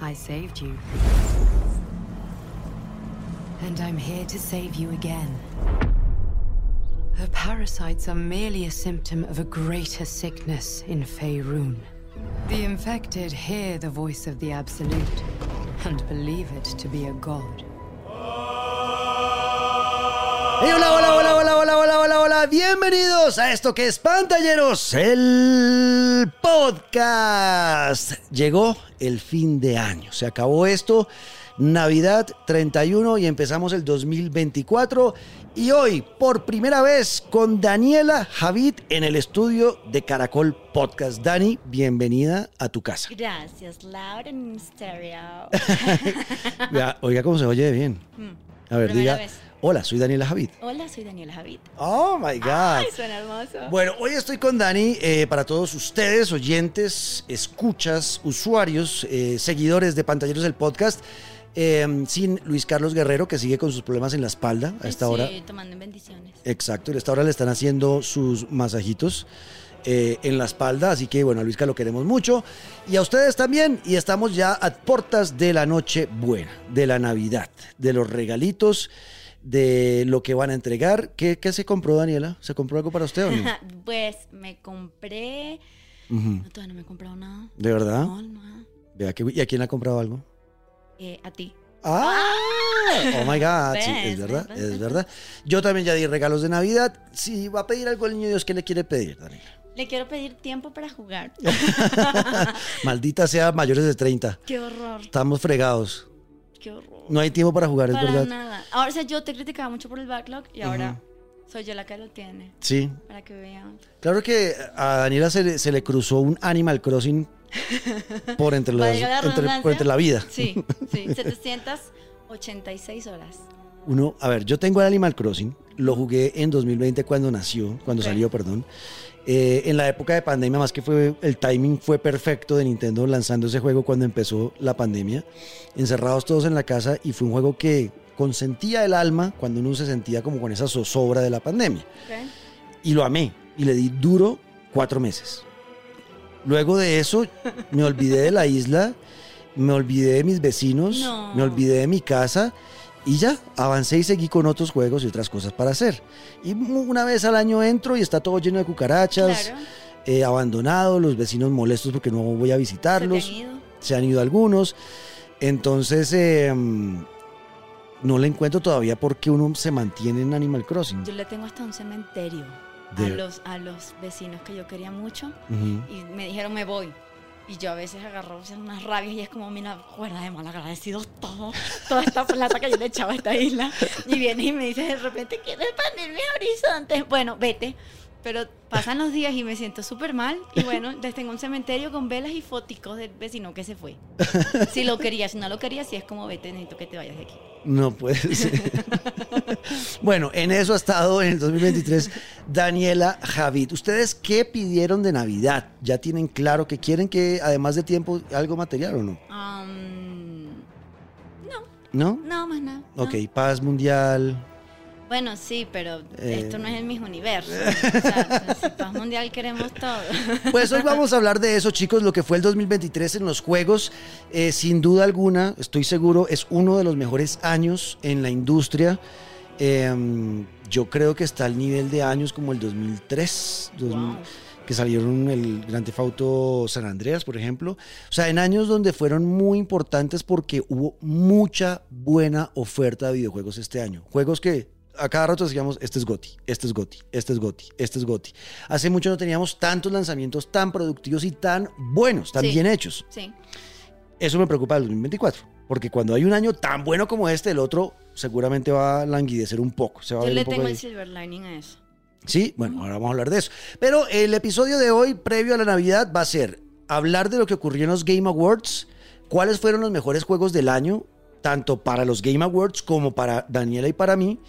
I saved you. And I'm here to save you again. Her parasites are merely a symptom of a greater sickness in Faerun. The infected hear the voice of the Absolute and believe it to be a god. Hola. Bienvenidos a esto que es Pantalleros, el podcast. Llegó el fin de año. Se acabó esto. Navidad 31 y empezamos el 2024. Y hoy, por primera vez, con Daniela Javid en el estudio de Caracol Podcast. Dani, bienvenida a tu casa. Gracias, Loud and Stereo. Oiga cómo se oye bien. A ver, Primera diga. vez. Hola, soy Daniela Javid. Hola, soy Daniela Javid. Oh my God. Ay, suena hermoso. Bueno, hoy estoy con Dani eh, para todos ustedes, oyentes, escuchas, usuarios, eh, seguidores de Pantalleros del Podcast, eh, sin Luis Carlos Guerrero, que sigue con sus problemas en la espalda a esta sí, hora. tomando en bendiciones. Exacto, y a esta hora le están haciendo sus masajitos eh, en la espalda, así que bueno, a Luisca lo queremos mucho y a ustedes también, y estamos ya a puertas de la noche buena, de la Navidad, de los regalitos, de lo que van a entregar. ¿Qué, qué se compró, Daniela? ¿Se compró algo para usted o no? pues me compré. No, todavía no me he comprado nada. ¿De verdad? No, no. Vea que, ¿Y a quién le ha comprado algo? Eh, a ti. ¡Ah! Oh my God, es verdad, es verdad. Yo también ya di regalos de Navidad. Si va a pedir algo al niño Dios, ¿qué le quiere pedir, Daniela? Le quiero pedir tiempo para jugar. Maldita sea mayores de 30. Qué horror, Estamos fregados. Qué horror. No hay tiempo para jugar, es para verdad. nada. Ahora, o sea, yo te criticaba mucho por el backlog y ahora soy yo la que lo tiene. Sí. Para que vean. Claro que a Daniela se le, se le cruzó un Animal Crossing por entre, las- la entre- por entre la vida. Sí, sí. 786 horas. Uno, a ver, yo tengo el Animal Crossing, lo jugué en 2020 cuando nació, cuando salió, perdón. Eh, en la época de pandemia, más que fue, el timing fue perfecto de Nintendo lanzando ese juego cuando empezó la pandemia. Encerrados todos en la casa y fue un juego que consentía el alma cuando uno se sentía como con esa zozobra de la pandemia. y lo amé y le di duro cuatro meses. Luego de eso me olvidé de la isla, me olvidé de mis vecinos, No. me olvidé de mi casa y ya avancé y seguí con otros juegos y otras cosas para hacer. Y una vez al año entro y está todo lleno de cucarachas, Claro. eh, abandonado, los vecinos molestos porque no voy a Se visitarlos han ido. se han ido algunos. Entonces, eh, no le encuentro todavía por qué uno se mantiene en Animal Crossing. Yo le tengo hasta un cementerio De- a, los, a los vecinos que yo quería mucho y me dijeron me voy. Y yo a veces agarro unas rabias y es como, mira, cuerda de mal agradecido todo, toda esta plata que yo le echaba a esta isla. Y viene y me dice de repente, ¿quieres expandir mis horizontes? Bueno, vete. Pero pasan los días y me siento súper mal. Y bueno, les tengo un cementerio con velas y foticos del vecino que se fue. Si lo quería, si no lo quería, si es como, vete, necesito que te vayas de aquí. No puede ser. bueno, en eso ha estado en el 2023 Daniela Javid. ¿Ustedes qué pidieron de Navidad? ¿Ya tienen claro que quieren que, además de tiempo, algo material o no? Um, no, ¿No? no, más nada. no. Ok, paz mundial. Bueno, sí, pero Eh. esto no es el mismo universo. O sea, si paz mundial queremos todo. Pues hoy vamos a hablar de eso, chicos, lo que fue el 2023 en los juegos. Eh, sin duda alguna, estoy seguro, es uno de los mejores años en la industria. Eh, yo creo que está al nivel de años como el 2003, 2000, Wow. que salieron el Theft Auto San Andreas, por ejemplo. O sea, en años donde fueron muy importantes porque hubo mucha buena oferta de videojuegos este año. Juegos que a cada rato decíamos, este es Goti, este es Goti, este es Goti, este es Goti. Hace mucho no teníamos tantos lanzamientos tan productivos y tan buenos, tan Sí. bien hechos. Sí. Eso me preocupa del 2024, porque cuando hay un año tan bueno como este, el otro seguramente va a languidecer un poco. Se va a Yo ver le un poco tengo ahí. el silver lining a eso. Sí, bueno, ahora vamos a hablar de eso. Pero el episodio de hoy, previo a la Navidad, va a ser hablar de lo que ocurrió en los Game Awards, cuáles fueron los mejores juegos del año, tanto para los Game Awards como para Daniela y para mí.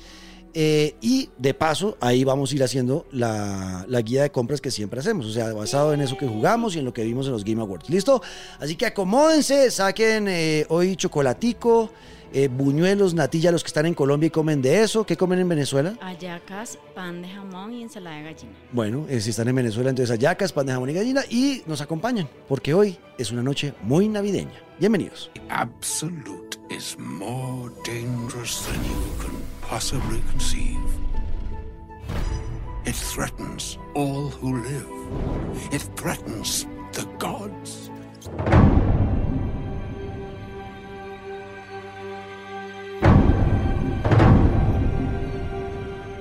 Eh, y de paso, ahí vamos a ir haciendo la, la guía de compras que siempre hacemos, o sea, basado en eso que jugamos y en lo que vimos en los Game Awards. ¿Listo? Así que acomódense, saquen eh, hoy chocolatico, eh, buñuelos, natilla, los que están en Colombia y comen de eso. ¿Qué comen en Venezuela? Hallacas, pan de jamón y ensalada de gallina. Bueno, eh, si están en Venezuela, entonces hallacas, pan de jamón y gallina y nos acompañan, porque hoy es una noche muy navideña. Bienvenidos. Absolute is more dangerous than you can possibly conceive. It threatens all who live. It threatens the gods.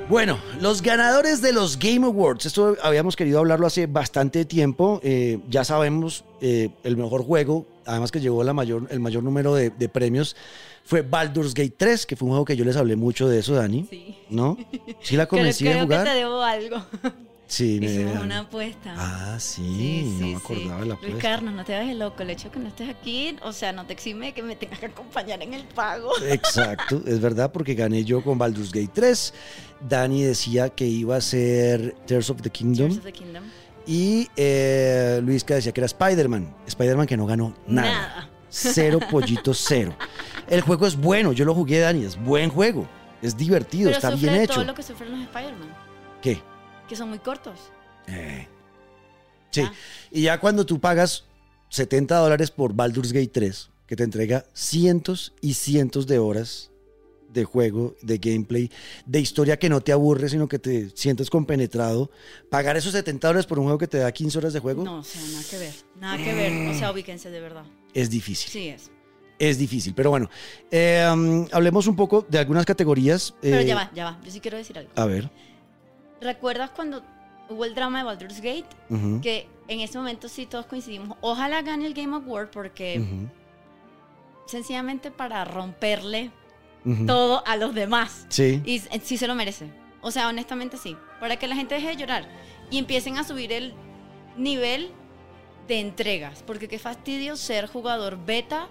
Bueno, los ganadores de los Game Awards. Esto habíamos querido hablarlo hace bastante tiempo. Eh, ya sabemos eh, el mejor juego, además que mayor, el mayor número de premios, fue Baldur's Gate 3, que fue un juego que yo les hablé mucho de eso, Dani. Sí. ¿No? ¿Sí la convencí creo, creo jugar? que te debo algo. Sí, me Hicimos una apuesta. Ah, sí, no me acordaba de la Luis apuesta. Carlos, no te hagas loco. El hecho de que no estés aquí, o sea, no te exime de que me tengas que acompañar en el pago. Exacto, es verdad, porque gané yo con Baldur's Gate 3. Dani decía que iba a ser Tears of the Kingdom. Tears of the Kingdom. Y eh, Luisca decía que era Spider-Man. Spider-Man que no ganó nada. Nada. Cero pollito cero. El juego es bueno, yo lo jugué, Dani, es buen juego. Es divertido, Pero está bien todo hecho. lo que sufren los Spider-Man, ¿Qué? que son muy cortos. Eh. Sí. Ya. Y ya cuando tú pagas 70 dólares por Baldur's Gate 3, que te entrega cientos y cientos de horas de juego, de gameplay, de historia que no te aburre, sino que te sientes compenetrado, pagar esos 70 dólares por un juego que te da 15 horas de juego No, o sea, nada que ver. Nada que ver. O sea, ubíquense de verdad. es difícil. Sí es. Es difícil, pero bueno, eh, um, hablemos un poco de algunas categorías. Pero eh, ya va, ya va. Yo sí quiero decir algo. A ver. ¿Recuerdas cuando hubo el drama de Baldur's Gate? ujú, Que en ese momento sí todos coincidimos. Ojalá gane el Game Award porque ujú, sencillamente para romperle ujú. todo a los demás. Sí. Y s- sí se lo merece. O sea, honestamente sí. Para que la gente deje de llorar y empiecen a subir el nivel de entregas. Porque qué fastidio ser jugador beta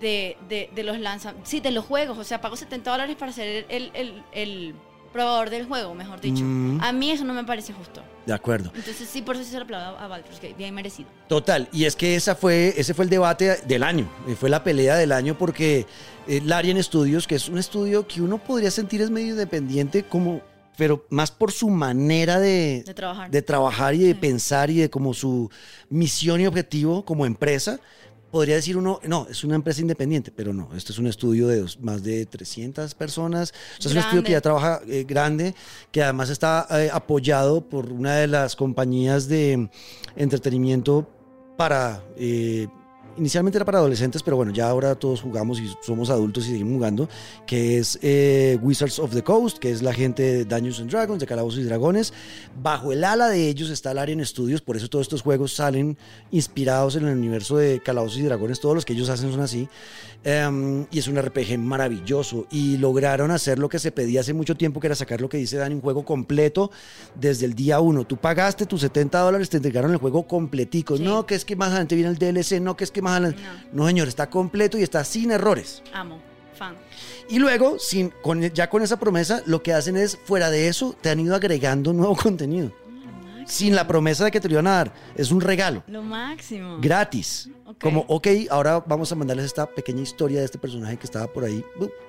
de, de- de los lanzamientos. Sí, de los juegos. O sea, pago 70 dólares para ser el, el- el probador del juego, mejor dicho. Mm. A mí eso no me parece justo. De acuerdo. Entonces sí, por eso sí se lo aplaudo a Baldur's Gate. Bien merecido. Total, y es que esa fue, ese fue el debate del año, eh, fue la pelea del año porque eh, Larian Studios, que es un estudio que uno podría sentir es medio independiente, como, pero más por su manera de, De trabajar. de trabajar y de Sí. pensar y de como su misión y objetivo como empresa, podría decir uno, no, es una empresa independiente, pero no, este es un estudio de dos- más de 300 personas, o sea, es un estudio que ya trabaja eh, grande, que además está eh, apoyado por una de las compañías de entretenimiento para... eh, Inicialmente era para adolescentes, pero bueno, ya ahora todos jugamos y somos adultos y seguimos jugando, que es eh, Wizards of the Coast, que es la gente de Dungeons and Dragons, de Calabozos y Dragones. Bajo el ala de ellos está el Larian Studios, por eso todos estos juegos salen inspirados en el universo de Calabozos y Dragones, todos los que ellos hacen son así. Em, y es un RPG maravilloso y lograron hacer lo que se pedía hace mucho tiempo, que era sacar lo que dice Dani, un juego completo desde el día uno. Tú pagaste tus 70 dólares, te entregaron el juego completico. Sí. No, que es que más adelante viene el DLC, no, que es que más No, señor, está completo y está sin errores. Amo. Fan. Y luego, sin, con, ya con esa promesa, lo que hacen es, fuera de eso, te han ido agregando nuevo contenido. Sin la promesa de que te lo iban a dar. Es un regalo. Lo máximo. Gratis. Como, ok, ahora vamos a mandarles esta pequeña historia de este personaje que estaba por ahí.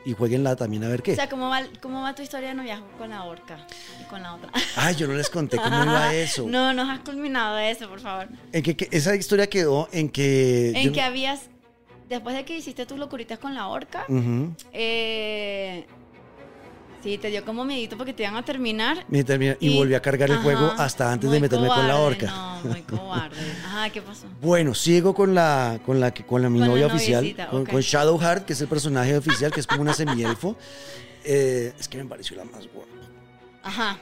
Y jueguenla también a ver qué. O sea, ¿cómo va, ¿cómo va tu historia de noviazgo con la orca y con la otra? Ay, yo no les conté cómo iba eso. No, nos has culminado eso, por favor. En que, que esa historia quedó en que. En yo- que habías, después de que hiciste tus locuritas con la orca, Ujú. eh, sí, te dio como miedito porque te iban a terminar. Me terminé- y, Y- volví a cargar el Ajá, juego hasta antes de meterme con la horca. No, muy cobarde. Ajá, ¿qué pasó? Bueno, sigo con la con la con la mi Con la novia oficial, con, con Shadowheart, que es el personaje oficial, que es como una semielfo. Eh, es que me pareció la más guapa. Ajá.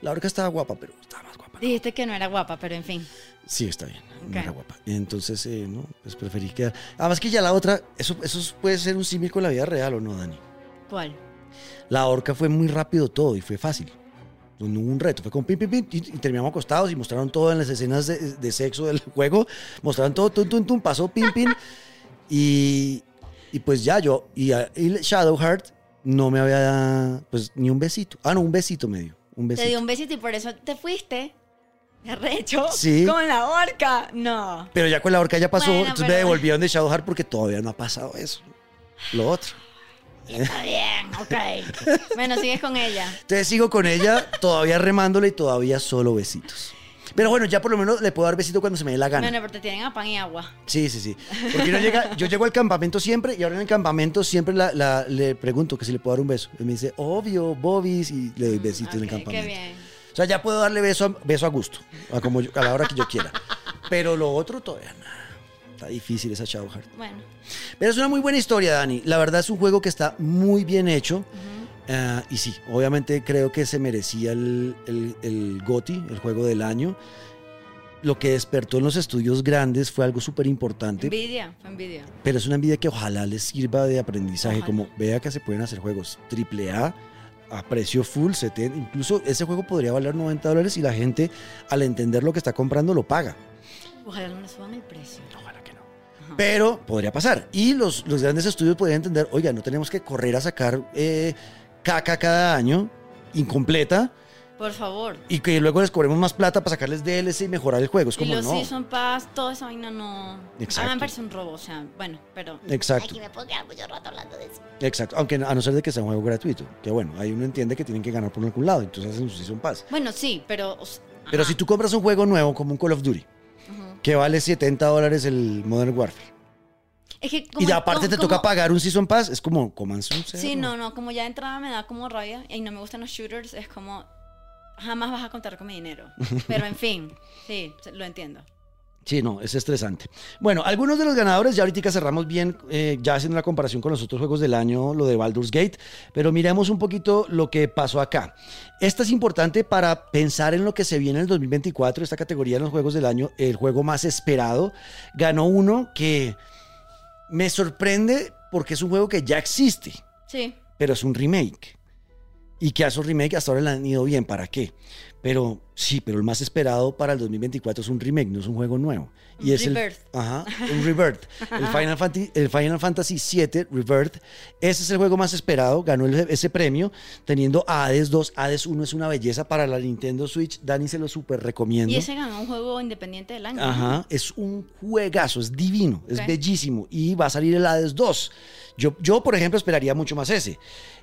La orca estaba guapa, pero estaba más guapa. Dijiste que no era guapa, pero en fin. Sí, está bien. No era guapa. Entonces, eh, no, pues preferí quedar. Además que ya la otra, eso, eso puede ser un símil con la vida real o no, Dani. ¿Cuál? La orca fue muy rápido todo y fue fácil. No hubo un reto, fue con pim, pim, pim, y, terminamos acostados y mostraron todo en las escenas de, de sexo del juego. Mostraron todo, tum, tum, tum, pasó pim, pim. Y, y pues ya yo, y, a- y Shadowheart no me había dado, pues ni un besito. Ah, no, un besito me dio. Un besito. Te dio un besito y por eso te fuiste. Recho. Sí. Con la orca. No. Pero ya con la orca ya pasó, Bueno, entonces me devolvieron de Shadowheart porque todavía no ha pasado eso. lo otro. Está bien, ok. Bueno, sigues con ella. Entonces sigo con ella, todavía remándole y todavía solo besitos. Pero bueno, ya por lo menos le puedo dar besito cuando se me dé la gana. Bueno, pero te tienen a pan y agua. Sí, sí, sí. Porque uno llega, yo llego al campamento siempre y ahora en el campamento siempre la- la- le pregunto que si le puedo dar un beso. Y me dice, obvio, bobis, y le doy besitos en el campamento. Qué bien. O sea, ya puedo darle beso a, beso a gusto, a, como yo- a la hora que yo quiera. Pero lo otro todavía nada. Está difícil esa Shadowheart. Bueno, Pero es una muy buena historia, Dani. La verdad es un juego que está muy bien hecho. Ah, y sí, obviamente creo que se merecía el, el, el GOTY, el juego del año. Lo que despertó en los estudios grandes fue algo súper importante. envidia, fue envidia. Pero es una envidia que ojalá les sirva de aprendizaje. Ojalá. Como vea que se pueden hacer juegos AAA a precio full, 70. Incluso ese juego podría valer 90 dólares y la gente, al entender lo que está comprando, lo paga. Ojalá no le suban el precio. Ajá. Pero podría pasar. Y los, los grandes estudios podrían entender, oiga, no tenemos que correr a sacar eh, caca cada año, incompleta, Por favor. y que luego les cobremos más plata para sacarles DLC y mejorar el juego. Es Y como los no. Season Pass, toda esa vaina no. Exacto. A mí me parece un robo, o sea, bueno, pero. Exacto. Aquí me puedo quedar mucho rato hablando de eso. Exacto, aunque a no ser de que sea un juego gratuito, que bueno, ahí uno entiende que tienen que ganar por algún lado, entonces hacen su Season Pass. Bueno, sí, pero. o sea, Pero ajá. si tú compras un juego nuevo como un Call of Duty. Que vale 70 dólares el Modern Warfare, Es que y de aparte como- te toca pagar un Season Pass, es como, comanse un Sí, no, no, como ya de entrada me da como rabia y no me gustan los shooters, es como. Jamás vas a contar con mi dinero. Pero en fin, sí, lo entiendo. Sí, no, es estresante. Bueno, algunos de los ganadores, ya ahorita cerramos bien, eh, ya haciendo la comparación con los otros juegos del año, lo de Baldur's Gate, pero miremos un poquito lo que pasó acá. Esta es importante para pensar en lo que se viene en el 2024, esta categoría en los juegos del año, el juego más esperado. Ganó uno que me sorprende porque es un juego que ya existe, Sí. pero es un remake. Y que a esos remakes hasta ahora le han ido bien, ¿para qué? Pero sí, pero el más esperado para el 2024 es un remake, no es un juego nuevo. Y Un es el, rebirth. ajá, un Rebirth. El Final, Fantasy, el Final Fantasy VII Rebirth. Ese es el juego más esperado, ganó el- ese premio, teniendo a Hades 2. Hades 1 es una belleza para la Nintendo Switch. Dani se lo súper recomiendo. Y ese ganó un juego independiente del año. ¿no? Ajá, es un juegazo, es divino, es bellísimo y va a salir el Hades 2. Yo, yo, por ejemplo, esperaría mucho más ese.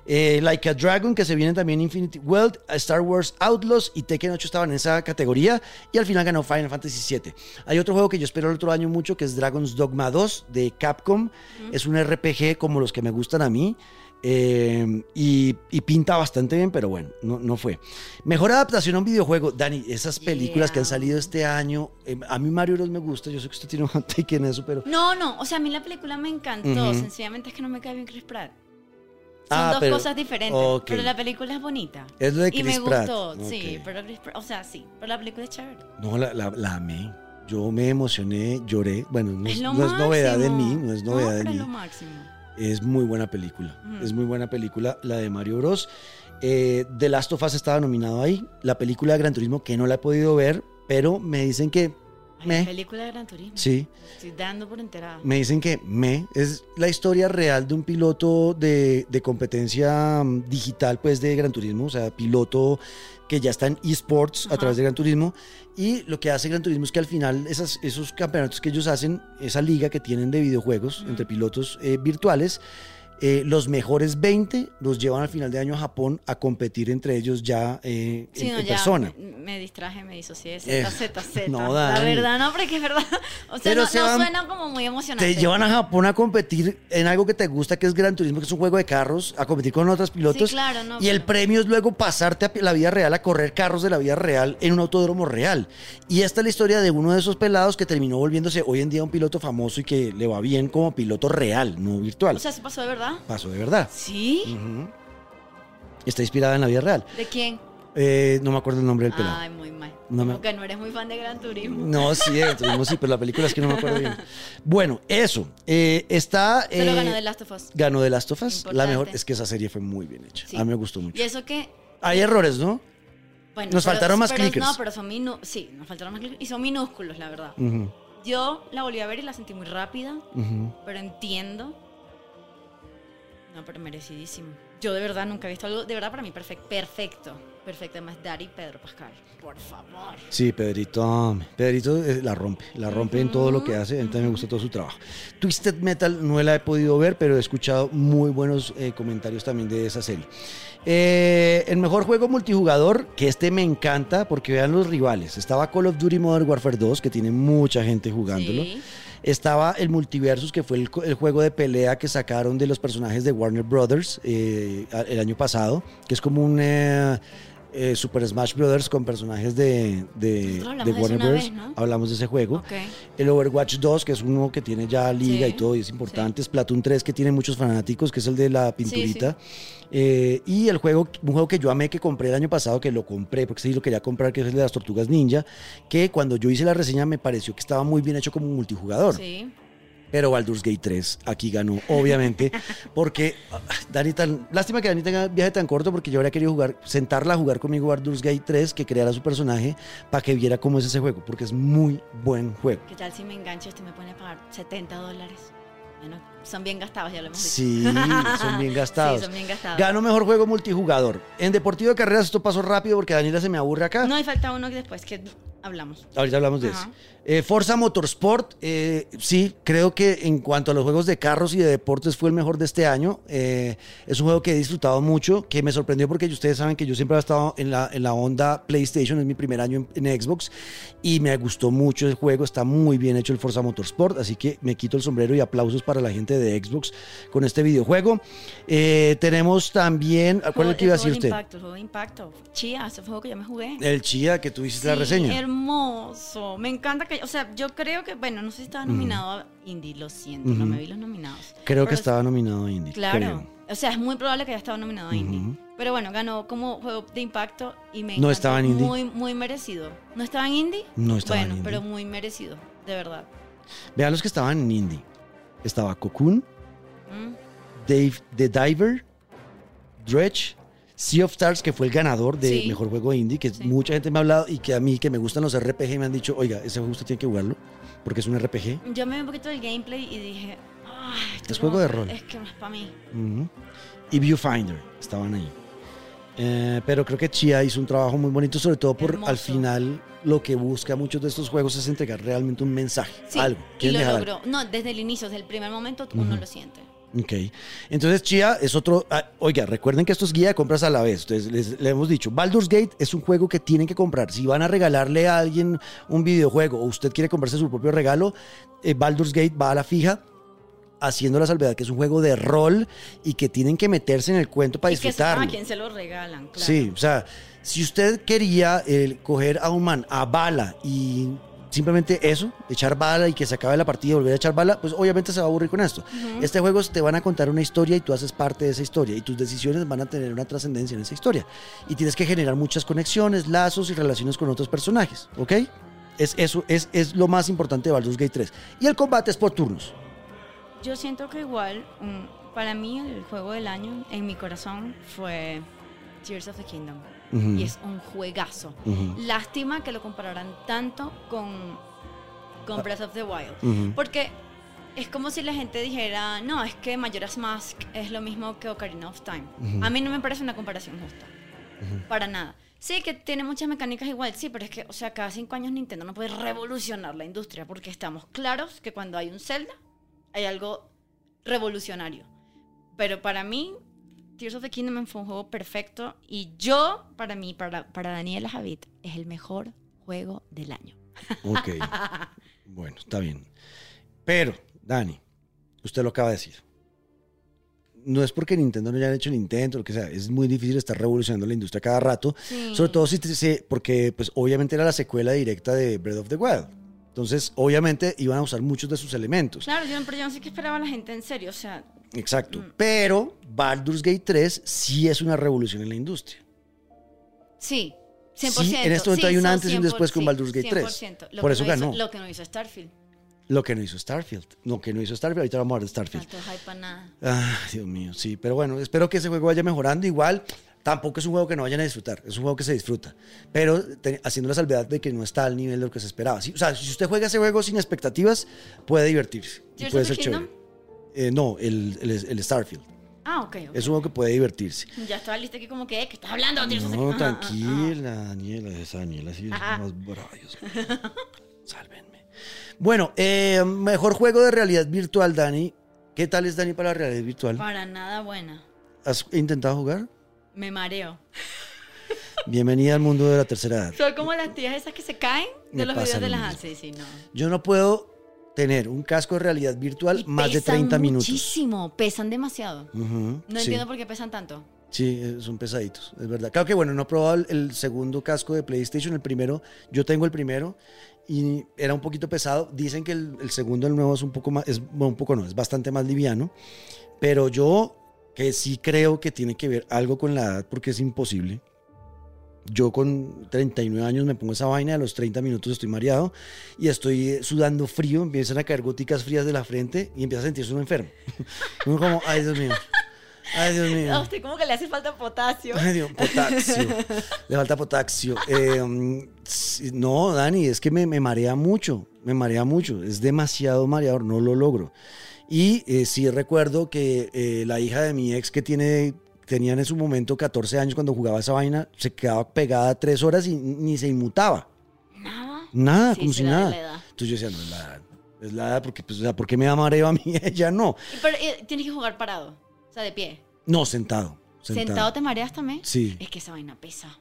Eh, like a Dragon, que se viene también Infinity World, Star Wars Outlaws y Tekken 8 estaban en esa categoría y al final ganó Final Fantasy VII. Hay otro juego que yo espero el otro año mucho que es Dragon's Dogma 2 de Capcom. Es un RPG como los que me gustan a mí. eh, y, y pinta bastante bien, pero bueno, no, no fue. Mejor adaptación a un videojuego. Dani, esas películas que han salido este año, eh, a mí Mario Bros me gusta, yo sé que usted tiene un take en eso, pero... No, no, o sea, a mí la película me encantó, sencillamente es que no me cae bien Chris Pratt. Son Ah, dos pero- cosas diferentes, pero la película es bonita. Es lo de y Chris me Pratt. gustó, sí, pero Chris Pratt, o sea, sí, pero la película es chévere. No, la, la, la amé. Yo me emocioné, lloré. Bueno, no, es no novedad de mí, no es novedad de mí. es lo máximo. Es muy buena película. Es muy buena película la de Mario Bros. Eh, The Last of Us estaba nominado ahí. La película de Gran Turismo que no la he podido ver, pero me dicen que me. la película de Gran Turismo. Sí, Estoy dando por enterada. me dicen que me. Es la historia real de un piloto de, de competencia mm, digital, pues de Gran Turismo. O sea, piloto que ya está en esports a Ajá. través de Gran Turismo. Y lo que hace Gran Turismo es que al final esas, esos campeonatos que ellos hacen, esa liga que tienen de videojuegos entre pilotos eh, virtuales, eh, los mejores 20 los llevan al final de año a Japón a competir entre ellos ya eh, Sí, en, no, en ya persona. Me, me distraje, me disocié. Eh, Z, Z, Z. no, la verdad, no, porque es verdad. O sea, Pero no, se no suena como muy emocionante. Te llevan a Japón a competir en algo que te gusta, que es Gran Turismo, que es un juego de carros, a competir con otros pilotos. Sí, claro, no, y el premio es luego pasarte a la vida real, a correr carros de la vida real en un autódromo real. Y esta es la historia de uno de esos pelados que terminó volviéndose hoy en día un piloto famoso y que le va bien como piloto real, no virtual. O sea, ¿se pasó de verdad? Pasó de verdad. ¿Sí? Está inspirada en la vida real. ¿De quién? Eh, no me acuerdo el nombre del pelado. Ay, muy mal. No me- Como que no eres muy fan de Gran Turismo. No, sí, de Turismo sí, pero la película es que no me acuerdo bien. Bueno, eso. eh, está. Pero eh, ganó The Last of Us. Ganó The Last of Us. La mejor es que esa serie fue muy bien hecha. Sí. A mí me gustó mucho. Y eso que. Hay errores, ¿no? Bueno, Nos pero- faltaron más pero- clickers. No, pero son minúsculos. Sí, nos faltaron más clickers. Y son minúsculos, la verdad. Yo la volví a ver y la sentí muy rápida, pero entiendo. No, pero merecidísimo. Yo de verdad nunca he visto algo, de verdad para mí perfecto, perfecto, perfecto. Además, Dari Pedro Pascal, por favor. Sí, Pedrito, Pedrito eh, la rompe, la rompe en todo lo que hace, a mí también me gusta todo su trabajo. Twisted Metal no la he podido ver, pero he escuchado muy buenos eh, comentarios también de esa serie. Eh, el mejor juego multijugador, que este me encanta, porque vean los rivales. Estaba Call of Duty Modern Warfare 2, que tiene mucha gente jugándolo. Sí. Estaba el Multiversus, que fue el, juego de pelea que sacaron de los personajes de Warner Brothers eh, el año pasado, que es como un eh, eh, Super Smash Brothers con personajes de, de, de Warner ¿no? Hablamos de ese juego. El Overwatch 2, que es uno que tiene ya liga Sí, y todo, y es importante. Splatoon 3, que tiene muchos fanáticos, que es el de la pinturita. Eh, y el juego, un juego que yo amé, que compré el año pasado, que lo compré, porque sí lo quería comprar, que es el de las Tortugas Ninja, que cuando yo hice la reseña me pareció que estaba muy bien hecho como multijugador. Sí. Pero Baldur's Gate 3 aquí ganó, obviamente, porque Dani tan. Lástima que Dani tenga viaje tan corto, porque yo habría querido jugar, sentarla a jugar conmigo Baldur's Gate 3, que creara su personaje, para que viera cómo es ese juego, porque es muy buen juego. ¿Qué tal si me engancho este me pone a pagar 70 dólares? Bueno, son bien gastados, ya lo hemos dicho. Sí, son bien gastados. Sí, son bien gastados. Gano mejor juego multijugador. En Deportivo de Carreras esto pasó rápido porque Daniela se me aburre acá. No, y falta uno que después que hablamos. Ahorita hablamos de Ajá. eso. Eh, Forza Motorsport, eh, sí, creo que en cuanto a los juegos de carros y de deportes fue el mejor de este año. Eh, es un juego que he disfrutado mucho, que me sorprendió porque ustedes saben que yo siempre he estado en la, en la onda PlayStation, es mi primer año en, en Xbox, y me gustó mucho el juego, está muy bien hecho el Forza Motorsport, así que me quito el sombrero y aplausos para la gente de Xbox con este videojuego. Tenemos también, ¿cuál es el que iba a decir juego de usted? Impacto, el juego de impacto. Chía, ese juego que ya me jugué. El Chía, que tú hiciste la Sí, reseña. Hermoso. Me encanta que, o sea, yo creo que, bueno, no sé si estaba nominado a Indie, lo siento, no me vi los nominados. Creo que estaba nominado a Indie. Claro. creo. O sea, es muy probable que haya estado nominado a Indie. Pero bueno, ganó como juego de impacto y me No estaba en Indie. Muy, muy merecido. ¿No estaba en Indie? No estaba en Bueno, Indie. pero muy merecido, de verdad. Vean los que estaban en Indie. Estaba Cocoon, Mm. Dave the Diver, Dredge, Sea of Stars, que fue el ganador de Sí. mejor juego indie, que Sí. mucha gente me ha hablado y que a mí que me gustan los RPG me han dicho, oiga, ese juego usted tiene que jugarlo, porque es un RPG. Yo me vi un poquito del gameplay y dije, "Ay, Es juego de rol. Es que no es para mí. Y Viewfinder estaban ahí. Eh, pero creo que Chia hizo un trabajo muy bonito, sobre todo por Hermoso. al final lo que busca muchos de estos juegos es entregar realmente un mensaje, Sí, algo. y lo logró. No, desde el inicio, desde el primer momento, uno lo siente. Ok. Entonces, Chia es otro. ah, oiga, recuerden que esto es guía de compras a la vez. Entonces, les, le hemos dicho: Baldur's Gate es un juego que tienen que comprar. Si van a regalarle a alguien un videojuego o usted quiere comprarse su propio regalo, eh, Baldur's Gate va a la fija. Haciendo la salvedad que es un juego de rol y que tienen que meterse en el cuento para disfrutarlo. a quien se lo regalan, claro. Sí, o sea, si usted quería eh, coger a un man a bala y simplemente eso, echar bala y que se acabe la partida y volver a echar bala, pues obviamente se va a aburrir con esto. Este juego te van a contar una historia y tú haces parte de esa historia y tus decisiones van a tener una trascendencia en esa historia. Y tienes que generar muchas conexiones, lazos y relaciones con otros personajes, ¿ok? Es, eso es, es lo más importante de Baldur's Gate 3. Y el combate es por turnos. Yo siento que igual, mm, para mí el juego del año en mi corazón fue Tears of the Kingdom. Ujú. Y es un juegazo. Ujú. Lástima que lo compararan tanto con, con Breath of the Wild. Ujú. Porque es como si la gente dijera, no, es que Majora's Mask es lo mismo que Ocarina of Time. A mí no me parece una comparación justa. Para nada. Sí, que tiene muchas mecánicas igual, sí, pero es que, o sea, cada cinco años Nintendo no puede revolucionar la industria porque estamos claros que cuando hay un Zelda hay algo revolucionario. Pero para mí, Tears of the Kingdom fue un juego perfecto y yo, para mí, para, para Daniela Javid, es el mejor juego del año. Ok. bueno, está bien. Pero, Dani, usted lo acaba de decir. No es porque Nintendo no haya hecho el intento, lo que sea, es muy difícil estar revolucionando la industria cada rato, Sí. sobre todo si se- porque pues obviamente era la secuela directa de Breath of the Wild. Entonces, obviamente iban a usar muchos de sus elementos. Claro, yo, pero yo no sé qué esperaba la gente en serio, o sea, Exacto. Pero Baldur's Gate 3 sí es una revolución en la industria. sí, 100%. Sí, en este momento hay un antes y un después con 100%, Baldur's Gate 3. 100%. Lo Por eso no hizo- ganó. lo que no hizo Starfield. Lo que no hizo Starfield. Lo que no hizo Starfield, ahorita vamos a hablar de Starfield. Tanto hype para nada. Ah, Dios mío, sí, pero bueno, espero que ese juego vaya mejorando. Igual, tampoco es un juego que no vayan a disfrutar, es un juego que se disfruta, pero te- haciendo la salvedad de que no está al nivel de lo que se esperaba. O sea, si usted juega ese juego sin expectativas, puede divertirse. Y ¿Tears puede ser chévere. Eh, no, el, el- el Starfield. Ah, ok. ok. Es un juego que puede divertirse. Ya estaba lista aquí como que, ¿qué estás hablando? No, ajá, tranquila, Daniela, esa Daniela sí es Ajá. más brava. Sálvenme. Bueno, eh, mejor juego de realidad virtual, Dani. ¿Qué tal es Dani para la realidad virtual? Para nada buena. ¿Has intentado jugar? Me mareo. Bienvenida al mundo de la tercera edad. Soy como las tías esas que se caen de Me los videos de las... Sí, sí, no. Yo no puedo tener un casco de realidad virtual Y más de pesan 30 minutos. muchísimo, pesan demasiado. Ujú, No sí. entiendo por qué pesan tanto. Sí, eh, son pesaditos, es verdad. Claro que bueno, no he probado el, el segundo casco de PlayStation, el primero, yo tengo el primero y era un poquito pesado. Dicen que el, el segundo, el nuevo, es un poco más, es, bueno, un poco no, es bastante más liviano, pero yo que sí creo que tiene que ver algo con la edad porque es imposible. Yo con 39 años me pongo esa vaina, a los 30 minutos estoy mareado y estoy eh, sudando frío, empiezan a caer goticas frías de la frente y empieza a sentirse uno enfermo. Uno como, ay Dios mío, ay Dios mío. A usted como que le hace falta potasio. Ay, Dios, potasio. Le falta potasio. Eh, sí, no, Dani, es que me, me marea mucho. Me marea mucho. Es demasiado mareador. No lo logro. Y eh, sí recuerdo que eh, la hija de mi ex que tiene tenía en su momento 14 años cuando jugaba esa vaina, se quedaba pegada tres horas y ni se inmutaba. Nada. Nada, Sí, como si nada. la. Entonces yo decía, no, es la edad. Es la edad porque, pues, o sea, ¿por qué me da mareo a mí? Ella no. Pero eh, tienes que jugar parado. O sea, de pie. No, sentado. ¿Sentado, Sentado. te mareas también? Sí. Es que esa vaina pesa.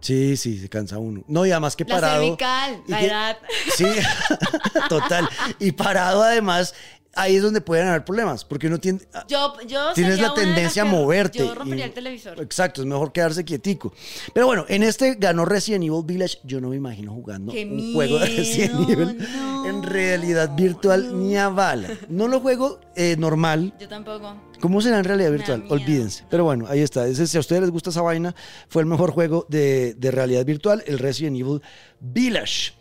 Sí, sí, se cansa uno. No, y además que La parado. cervical, y la que- edad. Sí, total. Y parado además, ahí es donde pueden haber problemas, porque uno tiene... Yo, yo Tienes la tendencia a moverte. Yo rompería y- el televisor. Exacto, es mejor quedarse quietico. Pero bueno, en este ganó Resident Evil Village. Yo no me imagino jugando ¡Qué un juego de Resident! Evil No. en realidad virtual ni a bala. No lo juego eh, normal. Yo tampoco. ¿Cómo será en realidad virtual? Olvídense. Pero bueno, ahí está. Ese, si a ustedes les gusta esa vaina, fue el mejor juego de, de realidad virtual, el Resident Evil Village.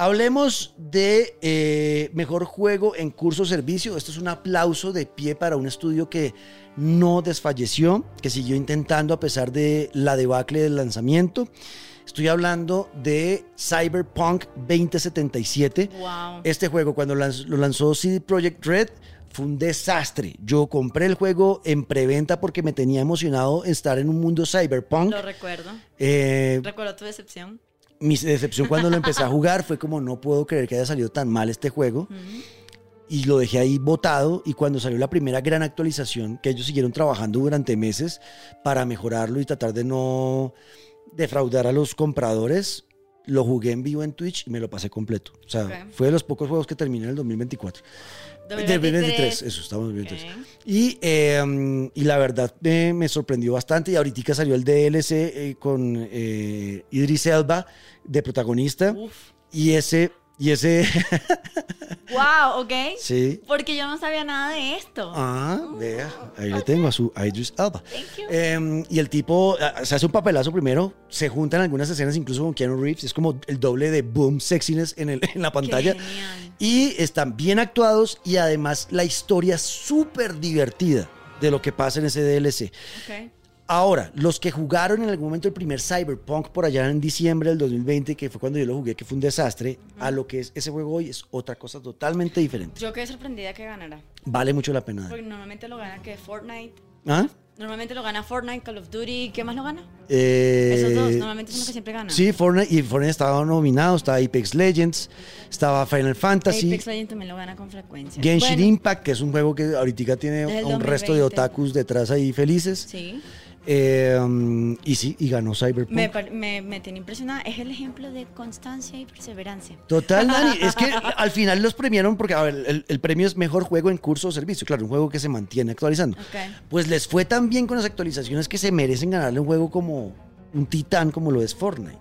Hablemos de eh, mejor juego en curso servicio. Esto es un aplauso de pie para un estudio que no desfalleció, que siguió intentando a pesar de la debacle del lanzamiento. Estoy hablando de Cyberpunk 2077. Wow. Este juego, cuando lo lanzó CD Projekt Red, fue un desastre. Yo compré el juego en preventa porque me tenía emocionado estar en un mundo cyberpunk. Lo recuerdo. Eh, Recuerdo tu decepción. Mi decepción cuando lo empecé a jugar fue como no puedo creer que haya salido tan mal este juego. Y lo dejé ahí botado y cuando salió la primera gran actualización, que ellos siguieron trabajando durante meses para mejorarlo y tratar de no defraudar a los compradores, lo jugué en vivo en Twitch y me lo pasé completo. O sea, fue de los pocos juegos que terminé en el 2024. De 2023, eso, estamos en 2023. Ok. Y, eh, y la verdad me, me sorprendió bastante. Y ahorita salió el DLC eh, con eh, Idris Elba de protagonista. Uf. Y ese, y ese, Wow, ok. sí. Porque yo no sabía nada de esto. Ah, vea, ahí le tengo a su a Idris Elba. Thank you. Eh, y el tipo se hace un papelazo primero, se juntan algunas escenas incluso con Keanu Reeves, es como el doble de boom sexiness en, el- en la pantalla. Qué genial. Y están bien actuados y además la historia es súper divertida de lo que pasa en ese DLC. Ok. Ahora, los que jugaron en algún momento el primer Cyberpunk por allá en diciembre del 2020, que fue cuando yo lo jugué, que fue un desastre, a lo que es ese juego hoy es otra cosa totalmente diferente. Yo quedé sorprendida que ganara. Vale mucho la pena. Porque normalmente lo gana que Fortnite. ¿Ah? Normalmente lo gana Fortnite, Call of Duty. ¿Qué más lo gana? Eh, Esos dos, normalmente son los que siempre ganan. Sí, Fortnite, y Fortnite estaba nominado, estaba Apex Legends, estaba Final Fantasy, Apex Legends también lo gana con frecuencia. Genshin Bueno, Impact, que es un juego que ahorita tiene un resto de 2020. otakus detrás ahí felices. Sí. Eh, um, y sí, y ganó Cyberpunk. Me, me, me tiene impresionada. Es el ejemplo de constancia y perseverancia. Total, Dani. Es que al final los premiaron porque, a ver, el, el premio es mejor juego en curso o servicio. Claro, un juego que se mantiene actualizando. Pues les fue tan bien con las actualizaciones que se merecen ganarle un juego como un titán como lo es Fortnite.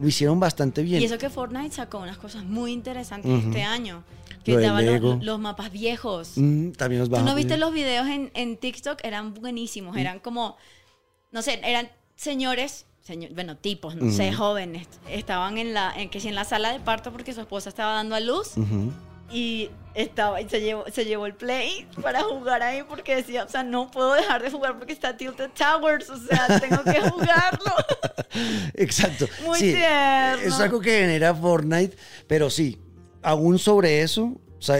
Lo hicieron bastante bien. Y eso que Fortnite sacó unas cosas muy interesantes este año. Que Lo daban los, los mapas viejos. Mm, también nos ¿Tú no viste los videos en, en TikTok? Eran buenísimos. Mm. Eran como, no sé, eran señores, señor- bueno, tipos, no sé, jóvenes. Estaban en la, en, que en la sala de parto porque su esposa estaba dando a luz y estaba y se llevó, se llevó el play para jugar ahí porque decía, o sea, no puedo dejar de jugar porque está Tilted Towers, o sea, tengo que jugarlo. Exacto. Muy sí. Es algo que genera Fortnite, pero sí, aún sobre eso,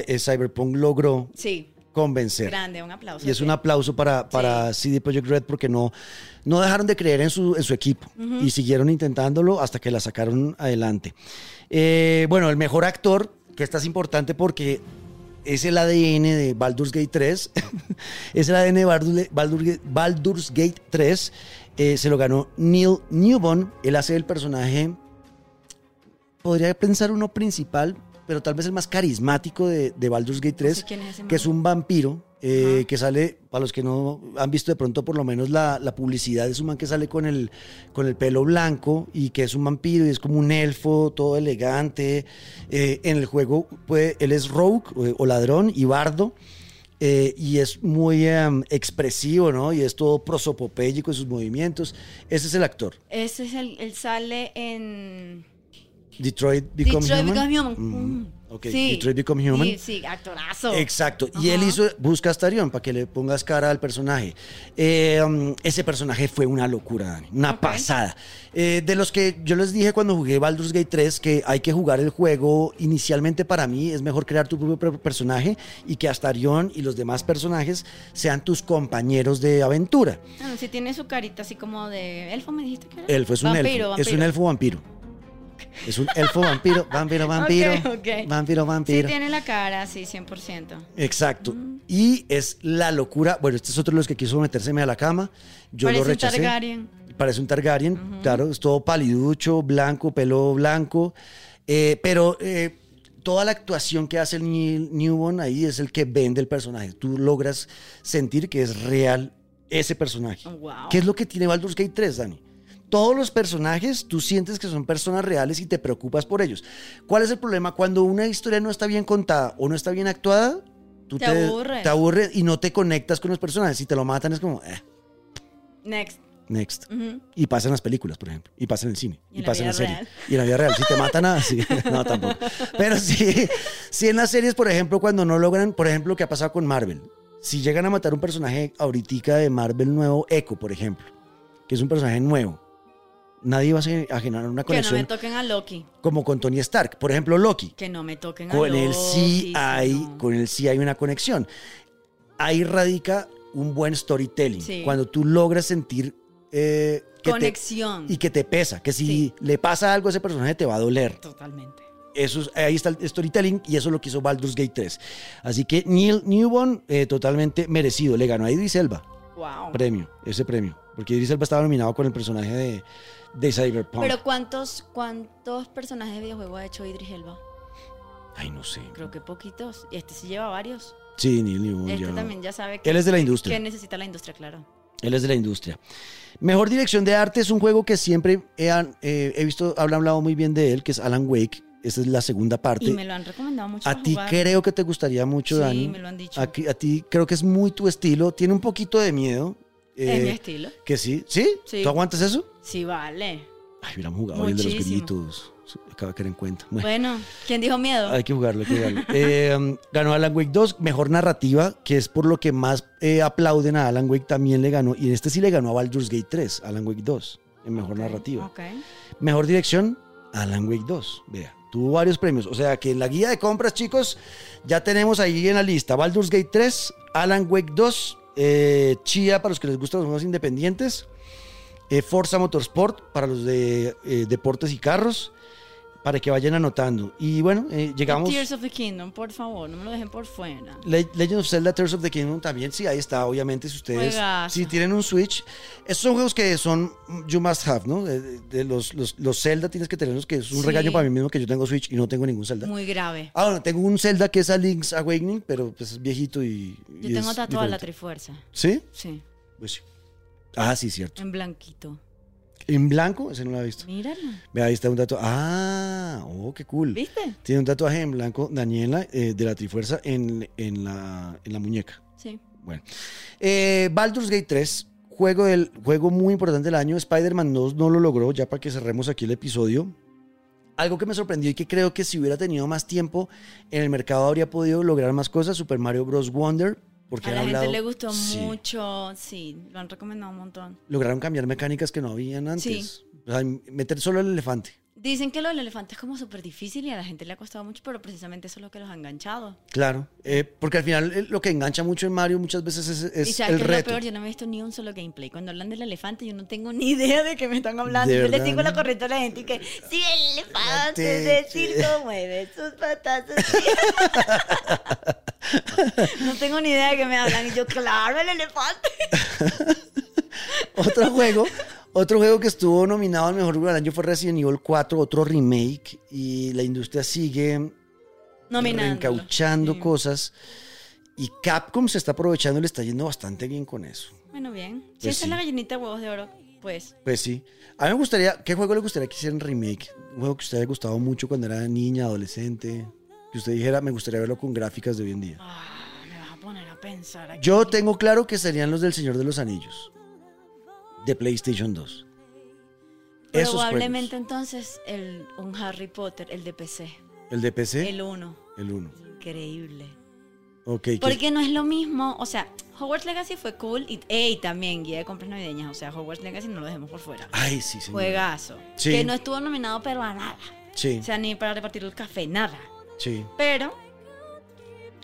eh, Cyberpunk logró Sí. convencer. Grande, un aplauso. Y es un aplauso para, para CD Projekt Red porque no, no dejaron de creer en su, en su equipo y siguieron intentándolo hasta que la sacaron adelante. Eh, bueno, el mejor actor, que esta es importante porque es el ADN de Baldur's Gate 3, es el ADN de Baldur- Baldur- Baldur's Gate 3, eh, se lo ganó Neil Newbon, él hace el personaje, podría pensar uno principal, pero tal vez el más carismático de, de Baldur's Gate 3, sé quién es ese que es un vampiro. eh, que sale, para los que no han visto de pronto por lo menos la, la publicidad, es un man que sale con el, con el pelo blanco y que es un vampiro y es como un elfo, todo elegante. Eh, en el juego puede, él es rogue o, o ladrón y bardo. eh, y es muy em, expresivo, ¿no? Y es todo prosopopéyico en sus movimientos. Ese es el actor. Ese es el, él sale en Detroit Become Detroit Human. Become Human. Mm, Mm. ok, Sí. Detroit Become Human. Sí, sí, actorazo. Exacto. Y él hizo Busca a Astarion para que le pongas cara al personaje. Eh, um, ese personaje fue una locura, Dani. Una Ok. pasada. Eh, de los que yo les dije cuando jugué Baldur's Gate 3 que hay que jugar el juego inicialmente para mí es mejor crear tu propio per- personaje y que Astarion y los demás personajes sean tus compañeros de aventura. Bueno, sí tiene su carita así como de elfo, me dijiste que era. Elfo es un Vampiro, elfo. Es un vampiro. elfo vampiro. Es un elfo vampiro, vampiro, vampiro. Ok. Vampiro, Sí vampiro. tiene la cara, sí, 100%. Exacto. Y es la locura. Bueno, este es otro de los que quiso metérseme a la cama. Yo Parece lo un rechacé. Targaryen. Parece un Targaryen, claro. Es todo paliducho, blanco, pelo blanco. Eh, pero eh, toda la actuación que hace el Newborn ahí es el que vende el personaje. Tú logras sentir que es real ese personaje. Wow. ¿Qué es lo que tiene Baldur's Gate 3, Dani? Todos los personajes, tú sientes que son personas reales y te preocupas por ellos. ¿Cuál es el problema? Cuando una historia no está bien contada o no está bien actuada, tú Te te, aburres. te aburres y no te conectas con los personajes. Si te lo matan es como, eh, Next. next. Ujú. Y pasa en las películas, por ejemplo. Y pasa en el cine. Y en la pasa en la serie. real. Y en la vida real. Si te matan, nada, sí. No, tampoco. Pero sí, sí en las series, por ejemplo, cuando no logran, por ejemplo, lo que ha pasado con Marvel. Si llegan a matar un personaje ahorita de Marvel nuevo, Echo, por ejemplo, que es un personaje nuevo, nadie va a a generar una Que no me conexión toquen a Loki. como con Tony Stark. Por ejemplo, Loki. Que no me toquen a Con Loki. él sí hay, no. con él sí hay una conexión. Ahí radica un buen storytelling. Sí. Cuando tú logras sentir eh, que te- Conexión. y que te pesa, que si Sí. le pasa algo a ese personaje te va a doler. Totalmente. Eso es- ahí está el storytelling y eso es lo que hizo Baldur's Gate 3. Así que Neil Newborn, eh, totalmente merecido, le ganó a Idris Elba Wow. premio, ese premio, porque Idris Elba estaba nominado con el personaje de, de Cyberpunk. Pero ¿cuántos, ¿cuántos personajes de videojuego ha hecho Idris Elba? Ay, no sé. Creo que poquitos. Y este sí lleva varios. Sí, Neil Newborn. Este ya- también ya sabe que, Él es de la que industria. necesita la industria, claro. Él es de la industria. Mejor dirección de arte es un juego que siempre he, eh, he visto, han hablado muy bien de él, que es Alan Wake. Esta es la segunda parte. Y me lo han recomendado mucho. A ti jugar. creo que te gustaría mucho, Sí, Dani. me lo han dicho. A, a ti creo que es muy tu estilo. Tiene un poquito de miedo. Es eh, mi estilo. que sí. ¿Sí? Sí. ¿Tú aguantas eso? Sí, vale. Ay, hubiéramos jugado el de los. Sí, Acaba de caer en cuenta. Bueno, Bueno, ¿quién dijo miedo? hay que jugarlo, hay que jugarlo. Eh, um, ganó Alan Wake 2, mejor narrativa, que es por lo que más eh, aplauden a Alan Wake, también le ganó. Y en este sí le ganó a Baldur's Gate 3, Alan Wake 2, en mejor narrativa. Ok. Mejor dirección, Alan Wake 2. Vea, tuvo varios premios. O sea que en la guía de compras, chicos, ya tenemos ahí en la lista Baldur's Gate 3, Alan Wake 2, eh, Chia para los que les gustan los juegos independientes, eh, Forza Motorsport para los de eh, deportes y carros, para que vayan anotando. Y bueno, eh, llegamos. Tears of the Kingdom, por favor, no me lo dejen por fuera. Le- Legend of Zelda Tears of the Kingdom también, sí, ahí está, obviamente, si ustedes Juegazo. si tienen un Switch. Estos son juegos que son you must have, ¿no? De, de- los, los, los Zelda tienes que tenerlos, que es un Sí. regaño para mí mismo que yo tengo Switch y no tengo ningún Zelda. Muy grave. Ah, bueno, tengo un Zelda que es a Link's Awakening, pero pues es viejito y. Yo y tengo tatuada la trifuerza. ¿Sí? Sí, Pues sí. Ah, sí, cierto. en blanquito. En blanco, ese no lo he visto. Míralo. Ve, ahí está un tatuaje. Ah, oh, qué cool. ¿Viste? Tiene un tatuaje en blanco, Daniela, eh, de la Trifuerza en, en, la, en la muñeca. Sí. Bueno. Eh, Baldur's Gate 3, juego, del, juego muy importante del año. Spider-Man 2 no lo logró, ya para que cerremos aquí el episodio. Algo que me sorprendió y que creo que si hubiera tenido más tiempo en el mercado habría podido lograr más cosas, Super Mario Bros. Wonder. Porque A la gente le gustó Sí. mucho. Sí, lo han recomendado un montón. Lograron cambiar mecánicas que no habían antes. O sea, meter solo el elefante. Dicen que lo del elefante es como súper difícil y a la gente le ha costado mucho, pero precisamente eso es lo que los ha enganchado. Claro, eh, porque al final eh, lo que engancha mucho en Mario muchas veces es, es y sabes el que es lo peor, yo no me he visto ni un solo gameplay. Cuando hablan del elefante, yo no tengo ni idea de qué me están hablando. ¿De Yo le verdad, sigo la no? corriente a la gente y que, sí, el elefante Elefante, de sí. circo mueve sus patas. así". no tengo ni idea de qué me hablan. Y yo, claro, el elefante. Otro juego, otro juego que estuvo nominado al mejor juego del año fue Resident Evil 4, otro remake, y la industria sigue Nominando. reencauchando cosas. Y Capcom se está aprovechando y le está yendo bastante bien con eso. Bueno, bien. Si Pues sí. es la gallinita de huevos de oro, pues. Pues sí. A mí me gustaría, ¿qué juego le gustaría que hicieran remake? Un juego que usted le haya gustado mucho cuando era niña, adolescente. Que usted dijera, me gustaría verlo con gráficas de hoy en día. Ah, me vas a poner a pensar aquí. Yo tengo claro que serían los del Señor de los Anillos. De PlayStation 2. Esos Probablemente juegos. entonces el, un Harry Potter, el de PC. El de PC, El 1. el 1. Increíble. Ok. ¿qué- Porque no es lo mismo, o sea, Hogwarts Legacy fue cool y ey, también guía de compras navideñas, o sea, Hogwarts Legacy no lo dejemos por fuera. Ay, sí, señor. Juegazo. Sí. Que no estuvo nominado pero a nada. Sí, O sea, ni para repartir el café, nada. Sí. Pero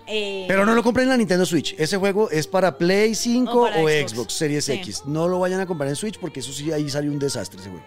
eh, Pero no lo compren en la Nintendo Switch. Ese juego es para Play 5 O Xbox. Xbox Series Sí. X. No lo vayan a comprar en Switch porque eso sí, ahí salió un desastre ese juego.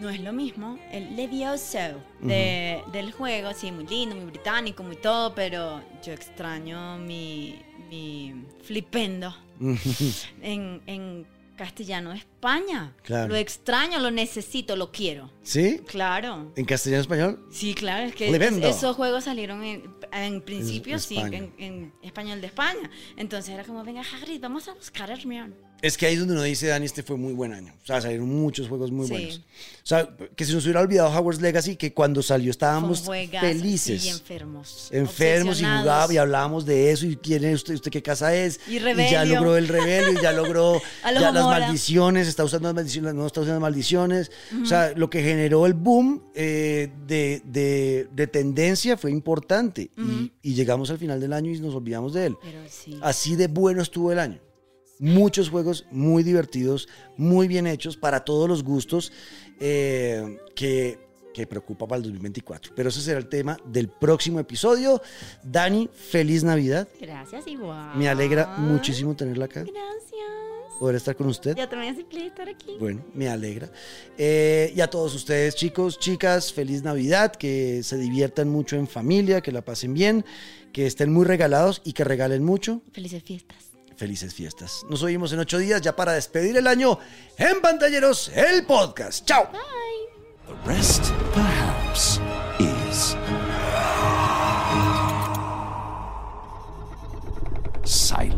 no es lo mismo el Levioso de, del juego, sí, muy lindo, muy británico, muy todo, pero yo extraño mi, mi flipendo en, en castellano España. Claro. Lo extraño, lo necesito, lo quiero. ¿Sí? Claro. ¿En castellano español? Sí, claro, es que es- esos juegos salieron en, en principio, En sí, en español de España. Entonces era como, venga, Hagrid, vamos a buscar a Hermione. Es que ahí es donde uno dice, Dani, este fue muy buen año. O sea, salieron muchos juegos muy Sí. buenos. O sea, que se nos hubiera olvidado Hogwarts Legacy, que cuando salió estábamos felices. sí, enfermos. enfermos y jugaba y hablábamos de eso y quién es usted, usted qué casa es Y ya rebelio. logró el rebelio y ya logró ya las maldiciones está usando las maldiciones no está usando maldiciones o sea lo que generó el boom eh, de, de- de tendencia fue importante y, y llegamos al final del año y nos olvidamos de él Pero sí. así de bueno estuvo el año muchos juegos muy divertidos muy bien hechos para todos los gustos eh, que que preocupa para el 2024. Pero ese será el tema del próximo episodio. Dani, feliz Navidad. Gracias, igual. Me alegra muchísimo tenerla acá, Gracias. poder estar con usted. Ya también play estar aquí. Bueno, me alegra. Eh, y a todos ustedes, chicos, chicas, feliz Navidad, que se diviertan mucho en familia, que la pasen bien, que estén muy regalados y que regalen mucho. Felices fiestas felices fiestas. Nos oímos en ocho días ya para despedir el año en Pantalleros, el podcast. ¡Chao! The rest perhaps is silent.